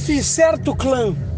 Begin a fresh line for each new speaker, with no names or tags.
chefe certo clã.